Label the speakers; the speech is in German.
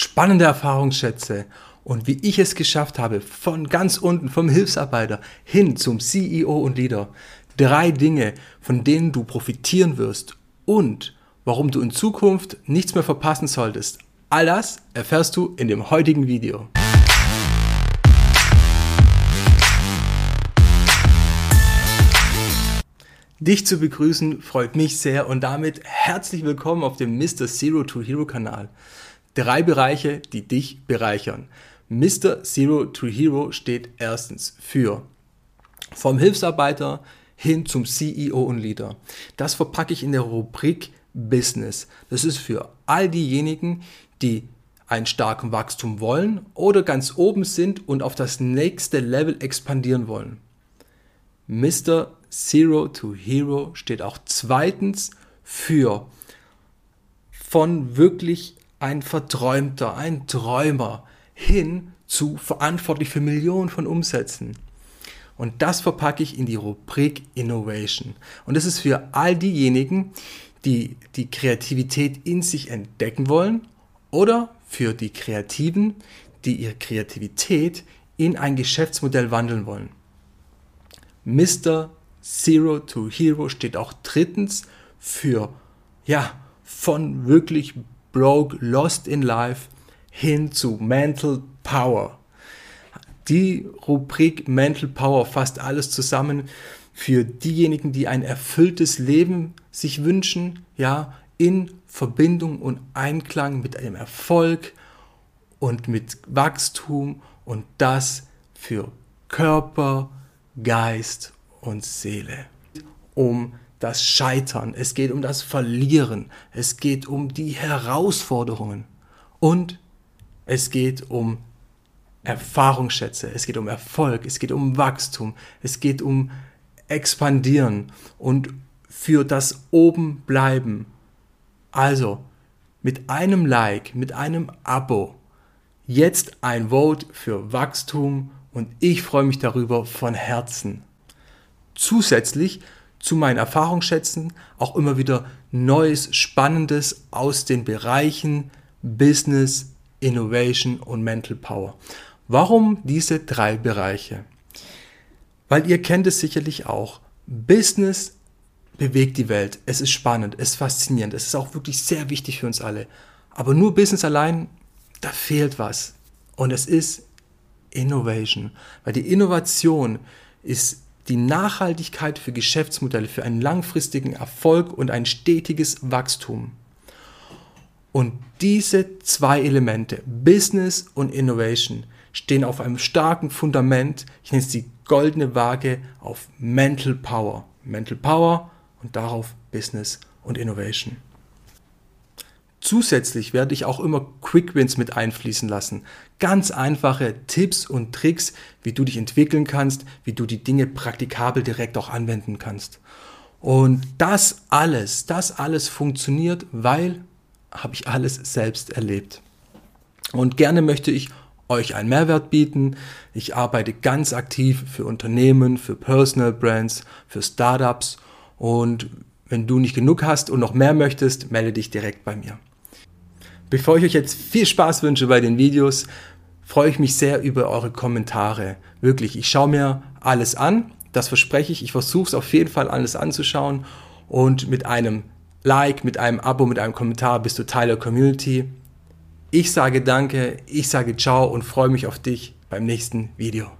Speaker 1: spannende Erfahrungsschätze und wie ich es geschafft habe, von ganz unten, vom Hilfsarbeiter hin zum CEO und Leader. Drei Dinge, von denen du profitieren wirst und warum du in Zukunft nichts mehr verpassen solltest. All das erfährst du in dem heutigen Video. Dich zu begrüßen freut mich sehr und damit herzlich willkommen auf dem Mr. Zero to Hero Kanal. Drei Bereiche, die dich bereichern. Mr. Zero to Hero steht erstens für vom Hilfsarbeiter hin zum CEO und Leader. Das verpacke ich in der Rubrik Business. Das ist für all diejenigen, die einen starken Wachstum wollen oder ganz oben sind und auf das nächste Level expandieren wollen. Mr. Zero to Hero steht auch zweitens für von wirklich ein Verträumter, ein Träumer hin zu verantwortlich für Millionen von Umsätzen. Und das verpacke ich in die Rubrik Innovation. Und das ist für all diejenigen, die die Kreativität in sich entdecken wollen oder für die Kreativen, die ihre Kreativität in ein Geschäftsmodell wandeln wollen. Mr. Zero to Hero steht auch drittens für, ja, von wirklich broke, lost in life hin zu Mental Power. Die Rubrik Mental Power fasst alles zusammen für diejenigen, die ein erfülltes Leben sich wünschen, ja, in Verbindung und Einklang mit einem Erfolg und mit Wachstum und das für Körper, Geist und Seele. Um das Scheitern, es geht um das Verlieren, es geht um die Herausforderungen und es geht um Erfahrungsschätze, es geht um Erfolg, es geht um Wachstum, es geht um Expandieren und für das Obenbleiben. Also mit einem Like, mit einem Abo, jetzt ein Vote für Wachstum und ich freue mich darüber von Herzen. Zusätzlich zu meinen Erfahrungsschätzen auch immer wieder Neues, Spannendes aus den Bereichen Business, Innovation und Mental Power. Warum diese drei Bereiche? Weil ihr kennt es sicherlich auch. Business bewegt die Welt. Es ist spannend, es ist faszinierend, es ist auch wirklich sehr wichtig für uns alle. Aber nur Business allein, da fehlt was. Und es ist Innovation. Weil die Innovation ist die Nachhaltigkeit für Geschäftsmodelle, für einen langfristigen Erfolg und ein stetiges Wachstum. Und diese zwei Elemente, Business und Innovation, stehen auf einem starken Fundament, ich nenne es die goldene Waage, auf Mental Power. Mental Power und darauf Business und Innovation. Zusätzlich werde ich auch immer Quick Wins mit einfließen lassen. Ganz einfache Tipps und Tricks, wie du dich entwickeln kannst, wie du die Dinge praktikabel direkt auch anwenden kannst. Und das alles, das alles funktioniert, weil habe ich alles selbst erlebt. Und gerne möchte ich euch einen Mehrwert bieten. Ich arbeite ganz aktiv für Unternehmen, für Personal Brands, für Startups und wenn du nicht genug hast und noch mehr möchtest, melde dich direkt bei mir. Bevor ich euch jetzt viel Spaß wünsche bei den Videos, freue ich mich sehr über eure Kommentare. Wirklich, ich schaue mir alles an, das verspreche ich. Ich versuche es auf jeden Fall alles anzuschauen und mit einem Like, mit einem Abo, mit einem Kommentar bist du Teil der Community. Ich sage danke, ich sage ciao und freue mich auf dich beim nächsten Video.